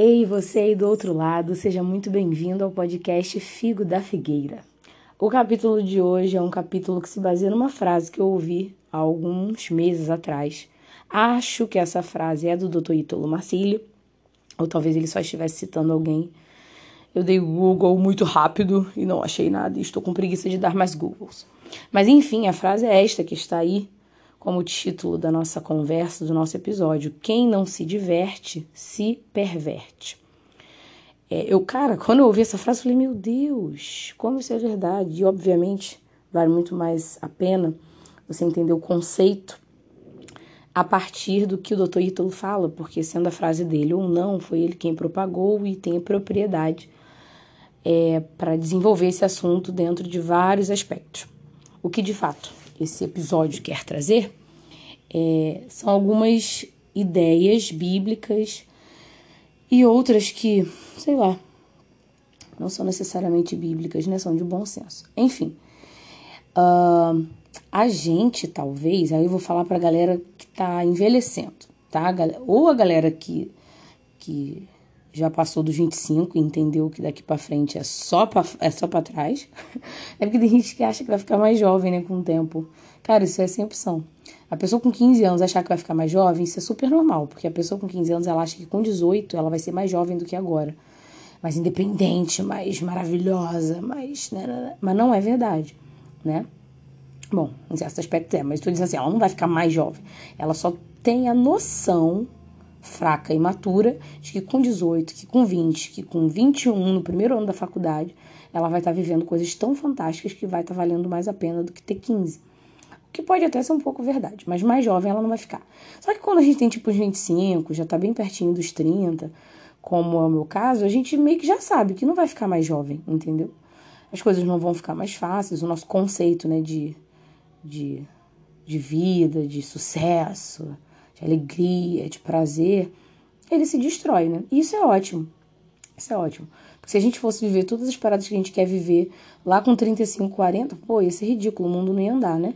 Ei, você aí do outro lado, seja muito bem-vindo ao podcast Figo da Figueira. O capítulo de hoje é um capítulo que se baseia numa frase que eu ouvi há alguns meses atrás. Acho que essa frase é do Dr. Ítalo Marcílio, ou talvez ele só estivesse citando alguém. Eu dei Google muito rápido e não achei nada, e estou com preguiça de dar mais Googles. Mas enfim, a frase é esta que está aí como título da nossa conversa, do nosso episódio. Quem não se diverte, se perverte. É, eu, cara, quando eu ouvi essa frase, eu falei, meu Deus, como isso é verdade. E, obviamente, vale muito mais a pena você entender o conceito a partir do que o Dr. Ítalo fala, porque sendo a frase dele ou não, foi ele quem propagou e tem a propriedade é, para desenvolver esse assunto dentro de vários aspectos. O que de fato esse episódio quer trazer é, são algumas ideias bíblicas e outras que, sei lá, não são necessariamente bíblicas, né? São de bom senso. Enfim, uh, a gente talvez, aí eu vou falar pra galera que tá envelhecendo, tá? Ou a galera que, que já passou dos 25 e entendeu que daqui para frente é só pra, é só para trás. é porque tem gente que acha que vai ficar mais jovem, né, com o tempo. Cara, isso é sem opção. A pessoa com 15 anos achar que vai ficar mais jovem, isso é super normal, porque a pessoa com 15 anos ela acha que com 18 ela vai ser mais jovem do que agora. Mais independente, mais maravilhosa, mais. Né, né, né. mas não é verdade, né? Bom, em certo aspecto é, mas estou dizendo assim, ela não vai ficar mais jovem. Ela só tem a noção fraca e matura de que com 18, que com 20, que com 21 no primeiro ano da faculdade, ela vai estar tá vivendo coisas tão fantásticas que vai estar tá valendo mais a pena do que ter 15. O que pode até ser um pouco verdade, mas mais jovem ela não vai ficar. Só que quando a gente tem tipo os 25, já tá bem pertinho dos 30, como é o meu caso, a gente meio que já sabe que não vai ficar mais jovem, entendeu? As coisas não vão ficar mais fáceis, o nosso conceito, né, de, de, de vida, de sucesso, de alegria, de prazer, ele se destrói, né? E isso é ótimo. Isso é ótimo. Porque se a gente fosse viver todas as paradas que a gente quer viver lá com 35, 40, pô, ia ser ridículo, o mundo não ia andar, né?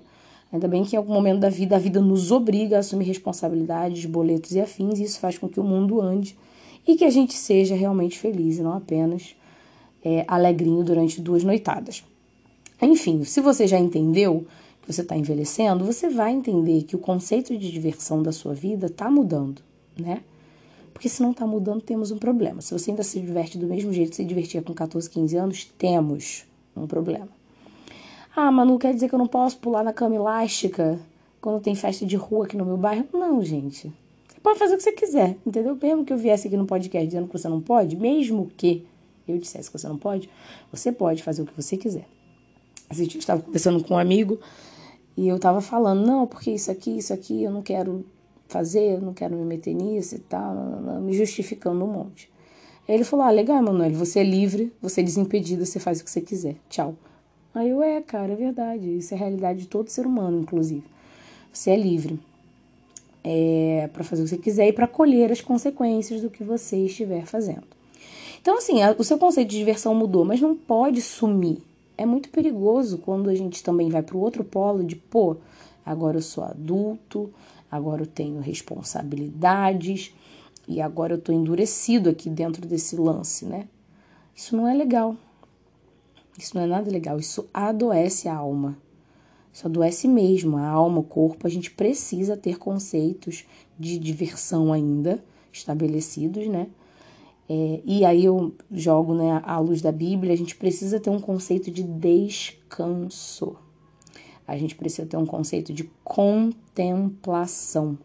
Ainda bem que em algum momento da vida a vida nos obriga a assumir responsabilidades, boletos e afins, e isso faz com que o mundo ande e que a gente seja realmente feliz e não apenas é, alegrinho durante duas noitadas. Enfim, se você já entendeu que você está envelhecendo, você vai entender que o conceito de diversão da sua vida está mudando, né? Porque se não está mudando, temos um problema. Se você ainda se diverte do mesmo jeito que se divertia com 14, 15 anos, temos um problema. Ah, Manu, quer dizer que eu não posso pular na cama elástica quando tem festa de rua aqui no meu bairro? Não, gente. Você pode fazer o que você quiser, entendeu? Mesmo que eu viesse aqui no podcast dizendo que você não pode, mesmo que eu dissesse que você não pode, você pode fazer o que você quiser. Dia eu estava conversando com um amigo e eu tava falando, não, porque isso aqui, isso aqui eu não quero fazer, eu não quero me meter nisso e tal, me justificando um monte. Ele falou, ah, legal, Emanuele, você é livre, você é desimpedido, você faz o que você quiser, tchau. Aí eu, é, cara, é verdade, isso é a realidade de todo ser humano, inclusive. Você é livre é, para fazer o que você quiser e para colher as consequências do que você estiver fazendo. Então, assim, a, o seu conceito de diversão mudou, mas não pode sumir é muito perigoso quando a gente também vai para o outro polo de, pô, agora eu sou adulto, agora eu tenho responsabilidades e agora eu tô endurecido aqui dentro desse lance, né? Isso não é legal. Isso não é nada legal. Isso adoece a alma. Isso adoece mesmo a alma, o corpo. A gente precisa ter conceitos de diversão ainda estabelecidos, né? É, e aí eu jogo né, à luz da Bíblia, a gente precisa ter um conceito de descanso. A gente precisa ter um conceito de contemplação.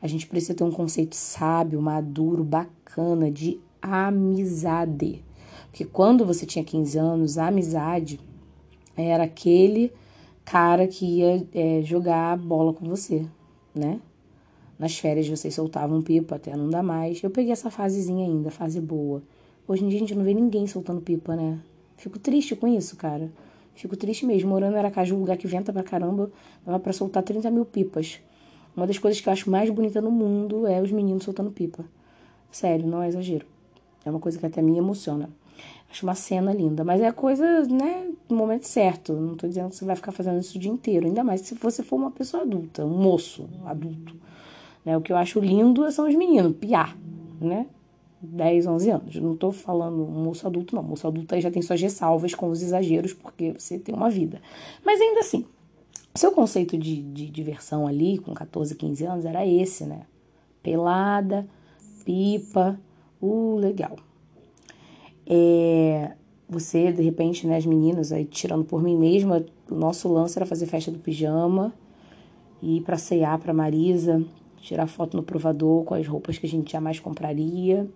A gente precisa ter um conceito sábio, maduro, bacana de amizade. Porque quando você tinha 15 anos, a amizade era aquele cara que ia é, jogar bola com você, né? Nas férias vocês soltavam pipa até não dá mais. Eu peguei essa fasezinha ainda, fase boa. Hoje em dia a gente não vê ninguém soltando pipa, né? Fico triste com isso, cara. Fico triste mesmo. Morando em Aracaju, um lugar que venta pra caramba, dava pra soltar 30 mil pipas. Uma das coisas que eu acho mais bonita no mundo é os meninos soltando pipa. Sério, não é exagero. É uma coisa que até me emociona. Acho uma cena linda. Mas é coisa, né, no momento certo. Não tô dizendo que você vai ficar fazendo isso o dia inteiro. Ainda mais se você for uma pessoa adulta, um moço adulto. Né? O que eu acho lindo são os meninos, piar, né? 10, 11 anos. Não estou falando moço adulto, não. Moço adulto aí já tem suas ressalvas com os exageros, porque você tem uma vida. Mas ainda assim, seu conceito de, de diversão ali, com 14, 15 anos, era esse, né? Pelada, pipa, uh, legal. É, você, de repente, né, as meninas, aí tirando por mim mesma, o nosso lance era fazer festa do pijama, ir para ceiar para Marisa, tirar foto no provador com as roupas que a gente jamais compraria.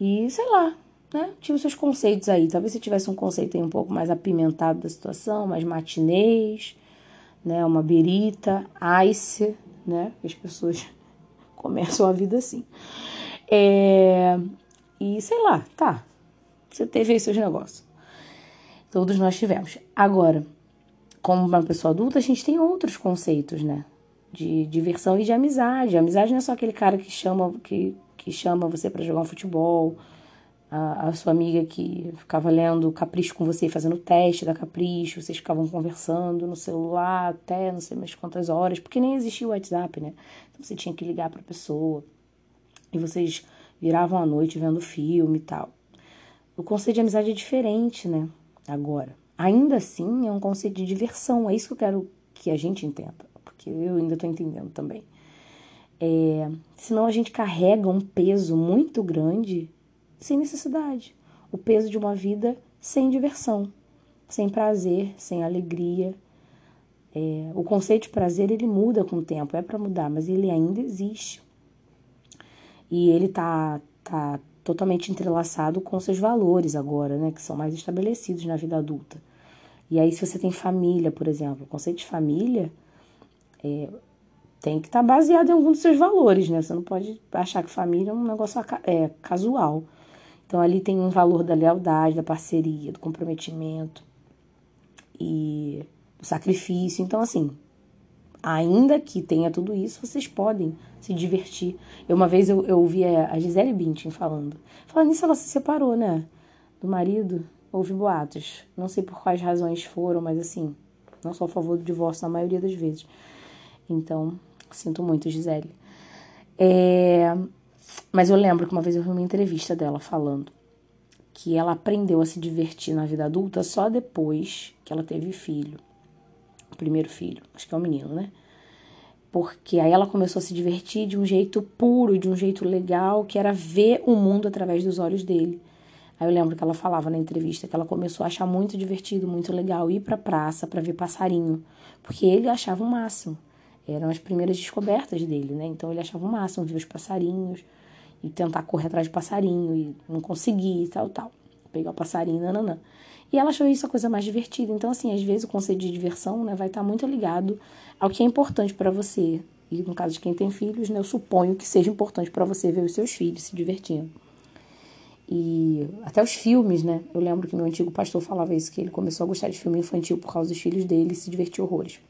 E sei lá, né? Os seus conceitos aí. Talvez você tivesse um conceito aí um pouco mais apimentado da situação, mais matinês, né? Uma berita, ice, né? As pessoas começam a vida assim. É... E sei lá, tá. Você teve aí seus negócios. Todos nós tivemos. Agora, como uma pessoa adulta, a gente tem outros conceitos, né? De diversão e de amizade. A amizade não é só aquele cara que chama, que, que chama você para jogar um futebol, a, a, sua amiga que ficava lendo Capricho com você, fazendo teste da Capricho, vocês ficavam conversando no celular até não sei mais quantas horas, porque nem existia o WhatsApp, né? Então você tinha que ligar para a pessoa e vocês viravam à noite vendo filme e tal. O conceito de amizade é diferente, né? Agora. Ainda assim, é um conceito de diversão. É isso que eu quero que a gente entenda, porque eu ainda estou entendendo também. É, senão a gente carrega um peso muito grande sem necessidade. O peso de uma vida sem diversão, sem prazer, sem alegria. É, o conceito de prazer ele muda com o tempo, é para mudar, mas ele ainda existe. E ele tá, tá totalmente entrelaçado com seus valores agora, né, que são mais estabelecidos na vida adulta. E aí, se você tem família, por exemplo, o conceito de família é, tem que estar tá baseado em algum dos seus valores, né? Você não pode achar que família é um negócio é, casual. Então, ali tem um valor da lealdade, da parceria, do comprometimento e do sacrifício. Então, assim, ainda que tenha tudo isso, vocês podem se divertir. Eu, uma vez eu, eu ouvi a Gisele Bündchen falando. Falando nisso, ela se separou, né? Do marido. Houve boatos. Não sei por quais razões foram, mas assim, não sou a favor do divórcio na maioria das vezes. Então, sinto muito, Gisele. É... Mas eu lembro que uma vez eu vi uma entrevista dela falando que ela aprendeu a se divertir na vida adulta só depois que ela teve filho primeiro filho, acho que é um menino, né? Porque aí ela começou a se divertir de um jeito puro, de um jeito legal, que era ver o mundo através dos olhos dele. Aí eu lembro que ela falava na entrevista que ela começou a achar muito divertido, muito legal ir pra praça para ver passarinho, porque ele achava o máximo. Eram as primeiras descobertas dele, né? Então ele achava o máximo ver os passarinhos e tentar correr atrás de passarinho e não conseguir e tal, tal. Pegar o passarinho, nananã. E ela achou isso a coisa mais divertida. Então, assim, às vezes o conceito de diversão né, vai estar muito ligado ao que é importante para você. E no caso de quem tem filhos, né, eu suponho que seja importante para você ver os seus filhos se divertindo. E até os filmes, né? Eu lembro que meu antigo pastor falava isso, que ele começou a gostar de filme infantil por causa dos filhos dele e se divertiu horrores.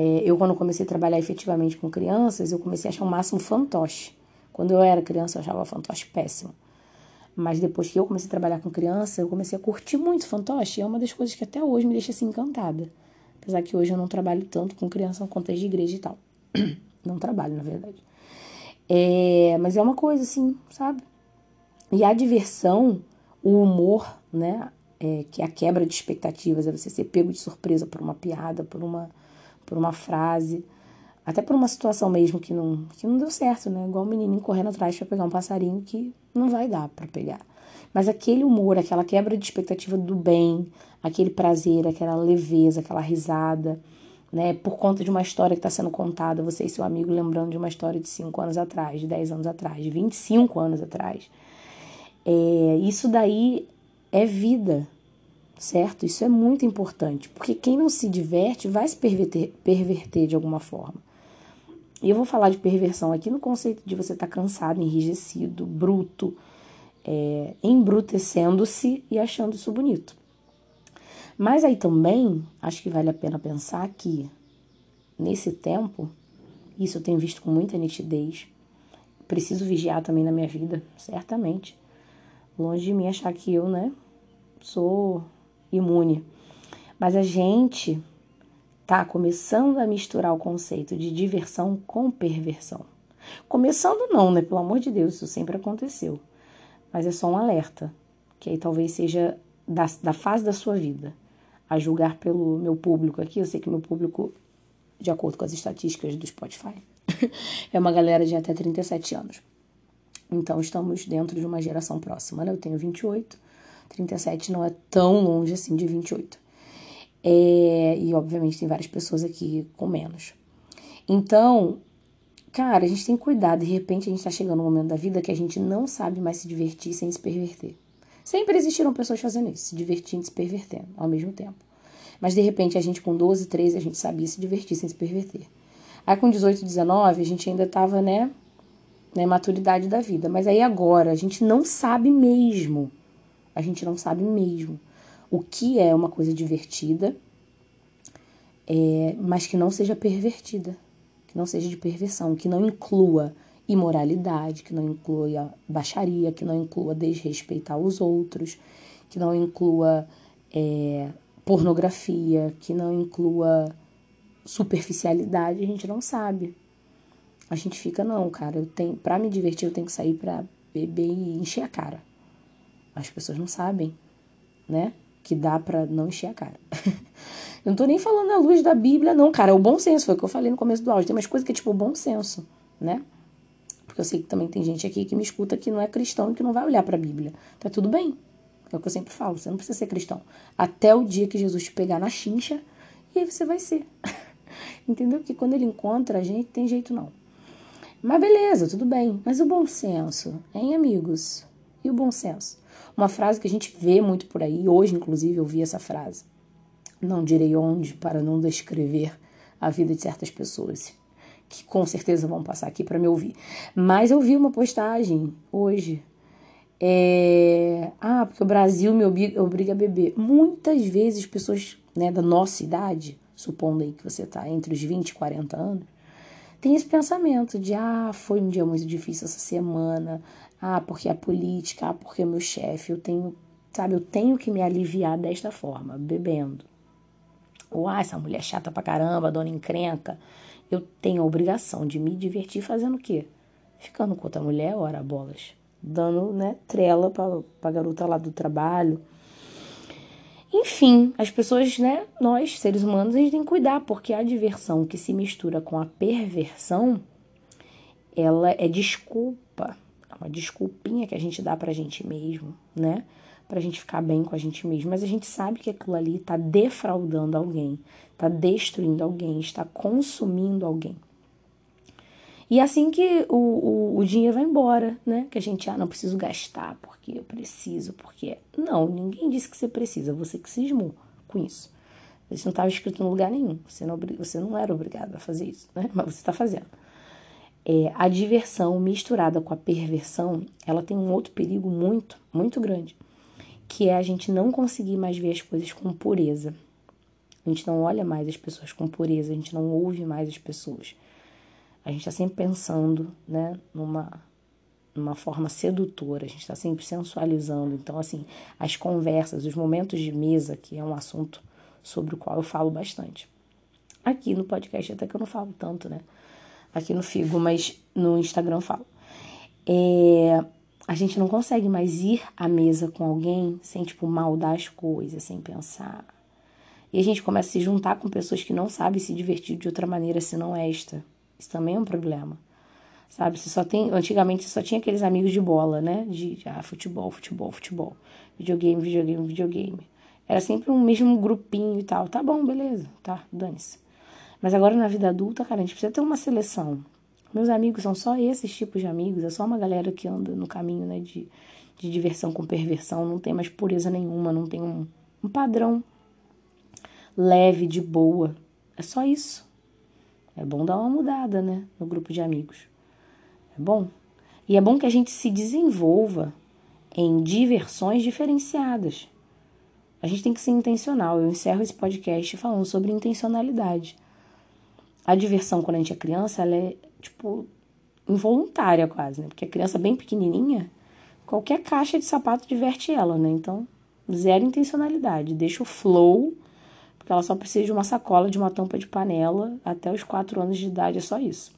É, eu, quando comecei a trabalhar efetivamente com crianças, eu comecei a achar o máximo fantoche. Quando eu era criança, eu achava fantoche péssimo. Mas depois que eu comecei a trabalhar com criança, eu comecei a curtir muito fantoche. É uma das coisas que até hoje me deixa assim encantada. Apesar que hoje eu não trabalho tanto com criança no contexto de igreja e tal. Não trabalho, na verdade. É, mas é uma coisa assim, sabe? E a diversão, o humor, né? É, que é a quebra de expectativas, é você ser pego de surpresa por uma piada, por uma, por uma frase, até por uma situação mesmo que não, que não deu certo, né? Igual o um menininho correndo atrás para pegar um passarinho que não vai dar para pegar. Mas aquele humor, aquela quebra de expectativa do bem, aquele prazer, aquela leveza, aquela risada, né? Por conta de uma história que está sendo contada, você e seu amigo lembrando de uma história de 5 anos atrás, de 10 anos atrás, de 25 anos atrás. É, isso daí é vida, certo? Isso é muito importante, porque quem não se diverte vai se perverter, perverter de alguma forma. E eu vou falar de perversão aqui no conceito de você estar tá cansado, enrijecido, bruto, é, embrutecendo-se e achando isso bonito. Mas aí também acho que vale a pena pensar que nesse tempo, isso eu tenho visto com muita nitidez, preciso vigiar também na minha vida, certamente. Longe de mim achar que eu, né, sou imune. Mas a gente tá começando a misturar o conceito de diversão com perversão. Começando não, né? Pelo amor de Deus, isso sempre aconteceu. Mas é só um alerta, que aí talvez seja da, da fase da sua vida. A julgar pelo meu público aqui, eu sei que meu público, de acordo com as estatísticas do Spotify, é uma galera de até 37 anos. Então estamos dentro de uma geração próxima, né? Eu tenho 28, 37 não é tão longe assim de 28. É, e obviamente tem várias pessoas aqui com menos. Então, cara, a gente tem que cuidar. De repente a gente tá chegando no momento da vida que a gente não sabe mais se divertir sem se perverter. Sempre existiram pessoas fazendo isso, se divertindo e se pervertendo ao mesmo tempo. Mas de repente a gente com 12, 13, a gente sabia se divertir sem se perverter. Aí com 18, 19, a gente ainda tava, né, na maturidade da vida. Mas aí agora a gente não sabe mesmo. A gente não sabe mesmo o que é uma coisa divertida, é, mas que não seja pervertida, que não seja de perversão, que não inclua imoralidade, que não inclua baixaria, que não inclua desrespeitar os outros, que não inclua é, pornografia, que não inclua superficialidade, a gente não sabe. A gente fica, não, cara, eu tenho, pra me divertir eu tenho que sair pra beber e encher a cara. As pessoas não sabem, né? Que dá pra não encher a cara. eu não tô nem falando à luz da Bíblia, não, cara. É o bom senso, foi o que eu falei no começo do áudio. Tem umas coisas que é tipo o bom senso, né? Porque eu sei que também tem gente aqui que me escuta que não é cristão e que não vai olhar pra Bíblia. Tá tudo bem. É o que eu sempre falo, você não precisa ser cristão. Até o dia que Jesus te pegar na chincha, e aí você vai ser. Entendeu? Que quando ele encontra a gente, tem jeito não. Mas beleza, tudo bem. Mas o bom senso, hein, amigos? E o bom senso? Uma frase que a gente vê muito por aí, hoje inclusive eu vi essa frase. Não direi onde para não descrever a vida de certas pessoas que com certeza vão passar aqui para me ouvir. Mas eu vi uma postagem hoje. É... Ah, porque o Brasil me obriga a beber. Muitas vezes pessoas né, da nossa idade, supondo aí que você está entre os 20 e 40 anos, tem esse pensamento de ah, foi um dia muito difícil essa semana, ah, porque a política, ah, porque meu chefe, eu tenho, sabe, eu tenho que me aliviar desta forma, bebendo. Ou, ah, essa mulher chata pra caramba, dona encrenca. Eu tenho a obrigação de me divertir fazendo o quê? Ficando com outra mulher, ora, bolas. Dando, né, trela pra, pra garota lá do trabalho. Enfim, as pessoas, né, nós, seres humanos, a gente tem que cuidar, porque a diversão que se mistura com a perversão, ela é desculpa uma desculpinha que a gente dá pra gente mesmo, né? Pra gente ficar bem com a gente mesmo. Mas a gente sabe que aquilo ali tá defraudando alguém, tá destruindo alguém, está consumindo alguém. E assim que o, o, o, dinheiro vai embora, né? Que a gente, ah, não preciso gastar porque eu preciso, porque. Não, ninguém disse que você precisa, você que cismou com isso. Isso não estava escrito em lugar nenhum. Você não, você não era obrigado a fazer isso, né? Mas você está fazendo é, a diversão misturada com a perversão, ela tem um outro perigo muito, muito grande, que é a gente não conseguir mais ver as coisas com pureza. A gente não olha mais as pessoas com pureza, a gente não ouve mais as pessoas. A gente está sempre pensando, né, numa, numa forma sedutora, a gente está sempre sensualizando. Então, assim, as conversas, os momentos de mesa, que é um assunto sobre o qual eu falo bastante. Aqui no podcast até que eu não falo tanto, né? Aqui no Figo, mas no Instagram falo. É, a gente não consegue mais ir à mesa com alguém sem, tipo, maldar as coisas, sem pensar. E a gente começa a se juntar com pessoas que não sabem se divertir de outra maneira senão esta. Isso também é um problema. Sabe? Você só tem. Antigamente só tinha aqueles amigos de bola, né? De ah, futebol, futebol, futebol. Videogame, videogame, videogame. Era sempre um mesmo grupinho e tal. Tá bom, beleza. Tá, dane-se. Mas agora na vida adulta, cara, a gente precisa ter uma seleção. Meus amigos são só esses tipos de amigos, é só uma galera que anda no caminho, né, de, de diversão com perversão, não tem mais pureza nenhuma, não tem um, um padrão leve, de boa. É só isso. É bom dar uma mudada, né, no grupo de amigos. É bom. E é bom que a gente se desenvolva em diversões diferenciadas. A gente tem que ser intencional. Eu encerro esse podcast falando sobre intencionalidade. A diversão quando a gente é criança, ela é, tipo, involuntária quase, né? Porque a criança bem pequenininha, qualquer caixa de sapato diverte ela, né? Então, zero intencionalidade. Deixa o flow, porque ela só precisa de uma sacola, de uma tampa de panela, até os quatro anos de idade, é só isso.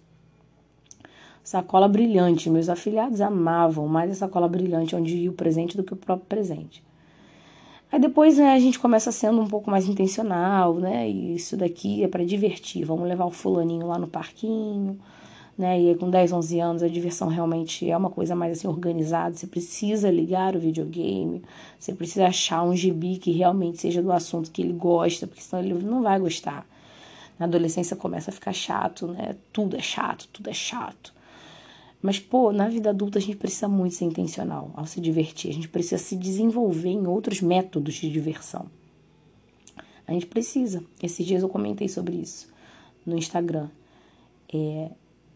Sacola brilhante. Meus afiliados amavam mais a sacola brilhante, onde ia o presente do que o próprio presente. Aí depois né, a gente começa sendo um pouco mais intencional, né? E isso daqui é para divertir. Vamos levar o fulaninho lá no parquinho, né? E aí, com 10, 11 anos a diversão realmente é uma coisa mais assim organizada. Você precisa ligar o videogame, você precisa achar um gibi que realmente seja do assunto que ele gosta, porque senão ele não vai gostar. Na adolescência começa a ficar chato, né? Tudo é chato, tudo é chato. Mas, pô, na vida adulta a gente precisa muito ser intencional ao se divertir. A gente precisa se desenvolver em outros métodos de diversão. A gente precisa. Esses dias eu comentei sobre isso no Instagram. É,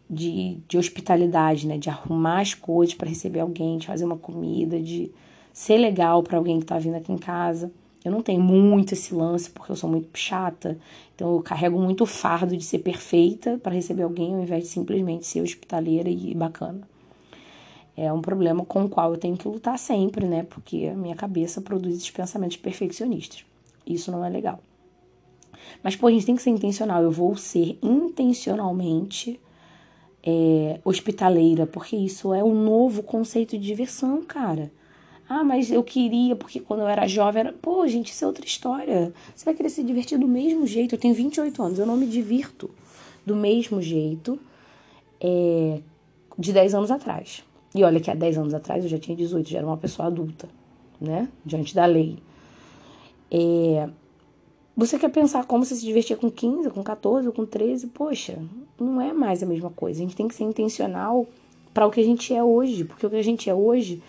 de, de hospitalidade, né? De arrumar as coisas para receber alguém, de fazer uma comida, de ser legal para alguém que tá vindo aqui em casa. Eu não tenho muito esse lance porque eu sou muito chata, então eu carrego muito o fardo de ser perfeita para receber alguém ao invés de simplesmente ser hospitaleira e bacana. É um problema com o qual eu tenho que lutar sempre, né? Porque a minha cabeça produz esses pensamentos perfeccionistas. Isso não é legal. Mas, pô, a gente tem que ser intencional. Eu vou ser intencionalmente é, hospitaleira, porque isso é um novo conceito de diversão, cara. Ah, mas eu queria, porque quando eu era jovem era. Pô, gente, isso é outra história. Você vai querer se divertir do mesmo jeito. Eu tenho 28 anos, eu não me divirto do mesmo jeito é, de 10 anos atrás. E olha que há 10 anos atrás eu já tinha 18, já era uma pessoa adulta, né? Diante da lei. É, você quer pensar como você se divertia com 15, com 14, com 13? Poxa, não é mais a mesma coisa. A gente tem que ser intencional para o que a gente é hoje, porque o que a gente é hoje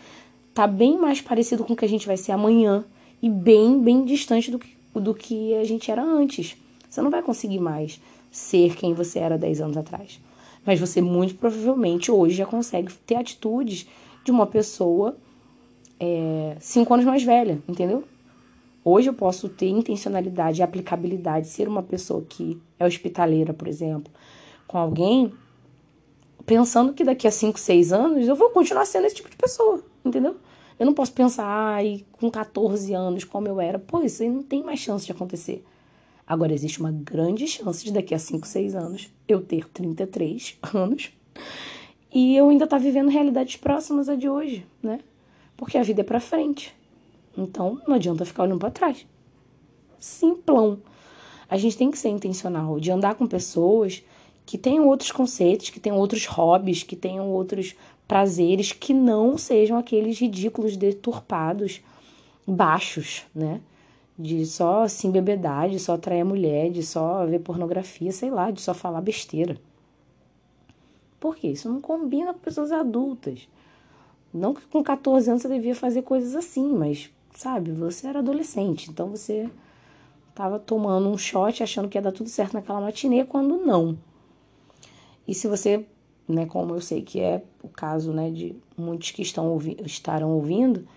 tá bem mais parecido com o que a gente vai ser amanhã e bem, bem distante do que, do que a gente era antes. Você não vai conseguir mais ser quem você era 10 anos atrás. Mas você muito provavelmente hoje já consegue ter atitudes de uma pessoa é, cinco anos mais velha, entendeu? Hoje eu posso ter intencionalidade e aplicabilidade, ser uma pessoa que é hospitaleira, por exemplo, com alguém, pensando que daqui a 5, 6 anos eu vou continuar sendo esse tipo de pessoa, entendeu? Eu não posso pensar, ai, com 14 anos, como eu era. Pô, isso aí não tem mais chance de acontecer. Agora, existe uma grande chance de daqui a 5, 6 anos eu ter 33 anos e eu ainda estar tá vivendo realidades próximas a de hoje, né? Porque a vida é pra frente. Então, não adianta ficar olhando para trás. Simplão. A gente tem que ser intencional de andar com pessoas que tenham outros conceitos, que tenham outros hobbies, que tenham outros prazeres que não sejam aqueles ridículos, deturpados, baixos, né? De só se embebedar, de só atrair a mulher, de só ver pornografia, sei lá, de só falar besteira. Por quê? Isso não combina com pessoas adultas. Não que com 14 anos você devia fazer coisas assim, mas, sabe, você era adolescente, então você tava tomando um shot achando que ia dar tudo certo naquela matinê, quando não. E se você né, como eu sei que é o caso né, de muitos que estão ouvi estarão ouvindo,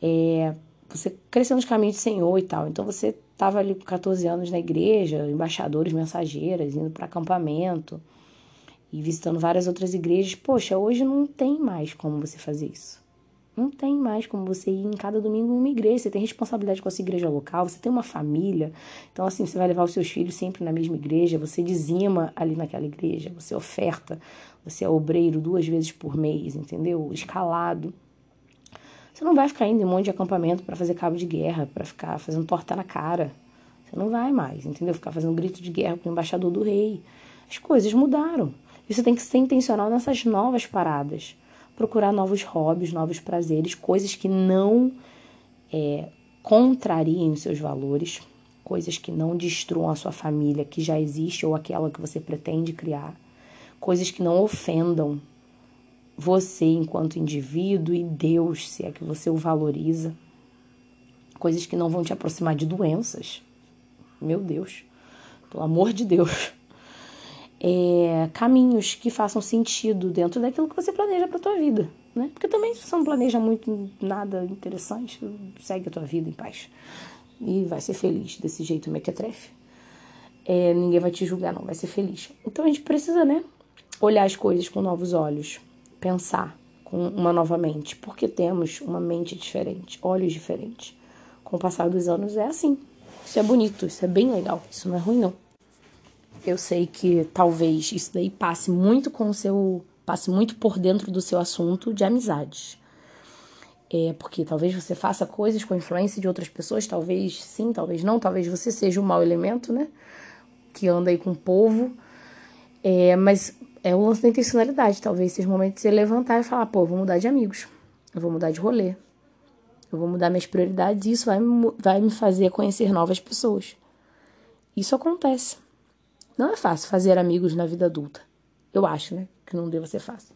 é, você cresceu nos caminhos do Senhor e tal. Então você estava ali com 14 anos na igreja, embaixadores, mensageiras, indo para acampamento e visitando várias outras igrejas. Poxa, hoje não tem mais como você fazer isso. Não tem mais como você ir em cada domingo em uma igreja. Você tem responsabilidade com a sua igreja local, você tem uma família. Então, assim, você vai levar os seus filhos sempre na mesma igreja, você dizima ali naquela igreja, você oferta, você é obreiro duas vezes por mês, entendeu? Escalado. Você não vai ficar indo em um monte de acampamento para fazer cabo de guerra, para ficar fazendo torta na cara. Você não vai mais, entendeu? Ficar fazendo grito de guerra com o embaixador do rei. As coisas mudaram. E você tem que ser intencional nessas novas paradas procurar novos hobbies, novos prazeres, coisas que não é, contrariem os seus valores, coisas que não destruam a sua família que já existe ou aquela que você pretende criar, coisas que não ofendam você enquanto indivíduo e Deus, se é que você o valoriza, coisas que não vão te aproximar de doenças. Meu Deus, pelo amor de Deus é, caminhos que façam sentido dentro daquilo que você planeja para tua vida, né? Porque também se você não planeja muito nada interessante, segue a tua vida em paz e vai ser feliz desse jeito mequetrefe. É, ninguém vai te julgar, não, vai ser feliz. Então a gente precisa, né, olhar as coisas com novos olhos, pensar com uma nova mente, porque temos uma mente diferente, olhos diferentes. Com o passar dos anos é assim. Isso é bonito, isso é bem legal, isso não é ruim não. Eu sei que talvez isso daí passe muito com o seu passe muito por dentro do seu assunto de amizades. É porque talvez você faça coisas com influência de outras pessoas, talvez sim, talvez não, talvez você seja um mau elemento, né? Que anda aí com o povo. É, mas é o lance da intencionalidade. Talvez seja o momento de você levantar e falar, pô, vou mudar de amigos, eu vou mudar de rolê, eu vou mudar minhas prioridades e isso vai, vai me fazer conhecer novas pessoas. Isso acontece. Não é fácil fazer amigos na vida adulta. Eu acho, né? Que não deva ser fácil.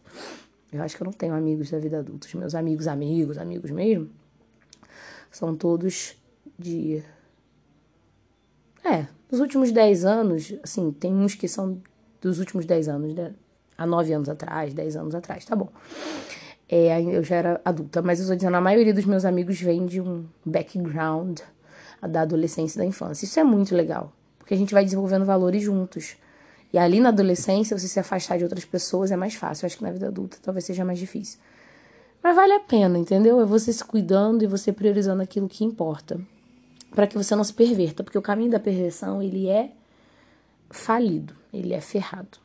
Eu acho que eu não tenho amigos da vida adulta. Os meus amigos, amigos, amigos mesmo, são todos de. É, dos últimos 10 anos, assim, tem uns que são dos últimos 10 anos, né? Há 9 anos atrás, 10 anos atrás, tá bom. É, eu já era adulta, mas eu tô dizendo, a maioria dos meus amigos vem de um background da adolescência e da infância. Isso é muito legal porque a gente vai desenvolvendo valores juntos. E ali na adolescência, você se afastar de outras pessoas é mais fácil. Eu acho que na vida adulta talvez seja mais difícil. Mas vale a pena, entendeu? É você se cuidando e você priorizando aquilo que importa. para que você não se perverta. Porque o caminho da perversão, ele é falido. Ele é ferrado.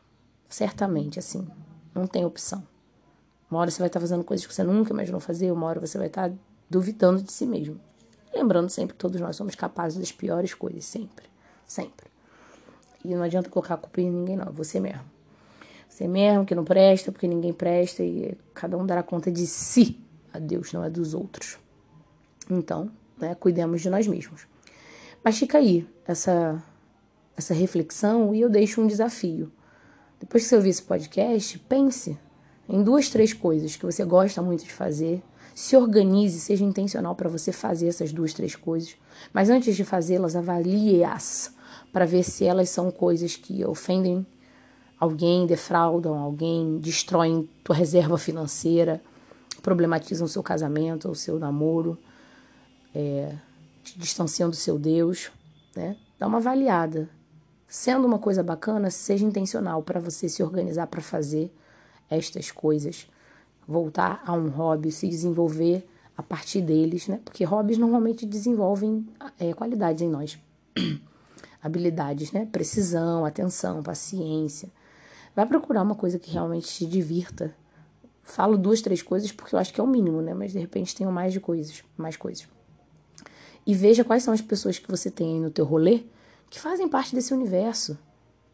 Certamente, assim. Não tem opção. Uma hora você vai estar fazendo coisas que você nunca imaginou fazer. Uma hora você vai estar duvidando de si mesmo. Lembrando sempre que todos nós somos capazes das piores coisas, sempre. Sempre. E não adianta colocar a culpa em ninguém, não. Você mesmo. Você mesmo que não presta, porque ninguém presta e cada um dará conta de si a Deus, não é dos outros. Então, né, cuidemos de nós mesmos. Mas fica aí essa, essa reflexão e eu deixo um desafio. Depois que você ouvir esse podcast, pense em duas, três coisas que você gosta muito de fazer. Se organize, seja intencional para você fazer essas duas, três coisas. Mas antes de fazê-las, avalie-as para ver se elas são coisas que ofendem alguém, defraudam alguém, destroem tua reserva financeira, problematizam seu casamento ou seu namoro, é, te distanciam do seu Deus, né? Dá uma avaliada. Sendo uma coisa bacana, seja intencional para você se organizar para fazer estas coisas, voltar a um hobby, se desenvolver a partir deles, né? Porque hobbies normalmente desenvolvem é, qualidades em nós. habilidades, né? Precisão, atenção, paciência. Vai procurar uma coisa que realmente te divirta. Falo duas, três coisas porque eu acho que é o mínimo, né? Mas de repente tenho mais de coisas, mais coisas. E veja quais são as pessoas que você tem aí no teu rolê que fazem parte desse universo,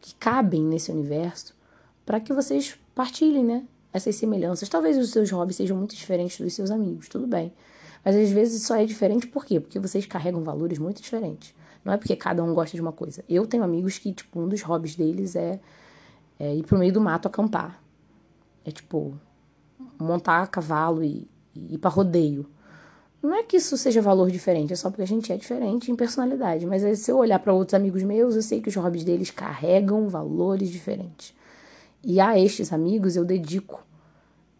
que cabem nesse universo, para que vocês partilhem, né? Essas semelhanças. Talvez os seus hobbies sejam muito diferentes dos seus amigos, tudo bem. Mas às vezes só é diferente por quê? Porque vocês carregam valores muito diferentes. Não é porque cada um gosta de uma coisa. Eu tenho amigos que, tipo, um dos hobbies deles é, é ir pro meio do mato acampar. É tipo, montar cavalo e, e ir pra rodeio. Não é que isso seja valor diferente, é só porque a gente é diferente em personalidade. Mas se eu olhar para outros amigos meus, eu sei que os hobbies deles carregam valores diferentes. E a estes amigos eu dedico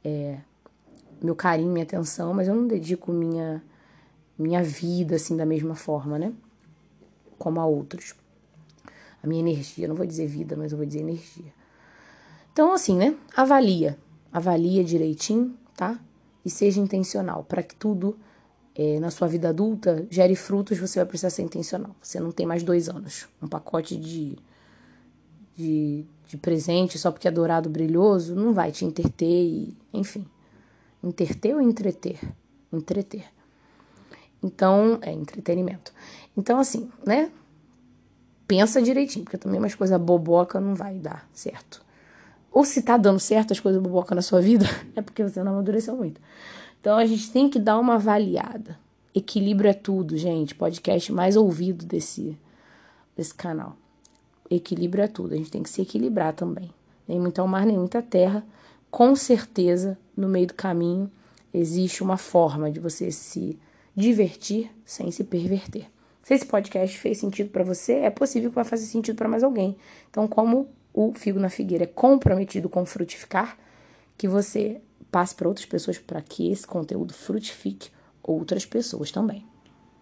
é, meu carinho, minha atenção, mas eu não dedico minha, minha vida assim da mesma forma, né? Como a outros. A minha energia, não vou dizer vida, mas eu vou dizer energia. Então, assim, né? Avalia. Avalia direitinho, tá? E seja intencional. Para que tudo é, na sua vida adulta gere frutos, você vai precisar ser intencional. Você não tem mais dois anos. Um pacote de, de, de presente só porque é dourado brilhoso não vai te entreter e, enfim. Entreter ou entreter? Entreter. Então, é entretenimento. Então, assim, né? Pensa direitinho, porque também umas coisas boboca não vai dar certo. Ou se tá dando certo as coisas boboca na sua vida, é porque você não amadureceu muito. Então, a gente tem que dar uma avaliada. Equilíbrio é tudo, gente. Podcast mais ouvido desse, desse canal. Equilíbrio é tudo. A gente tem que se equilibrar também. Nem muito ao mar, nem muita terra. Com certeza, no meio do caminho, existe uma forma de você se divertir sem se perverter. Se esse podcast fez sentido para você, é possível que vai fazer sentido para mais alguém. Então, como o Figo na Figueira é comprometido com frutificar, que você passe para outras pessoas para que esse conteúdo frutifique outras pessoas também.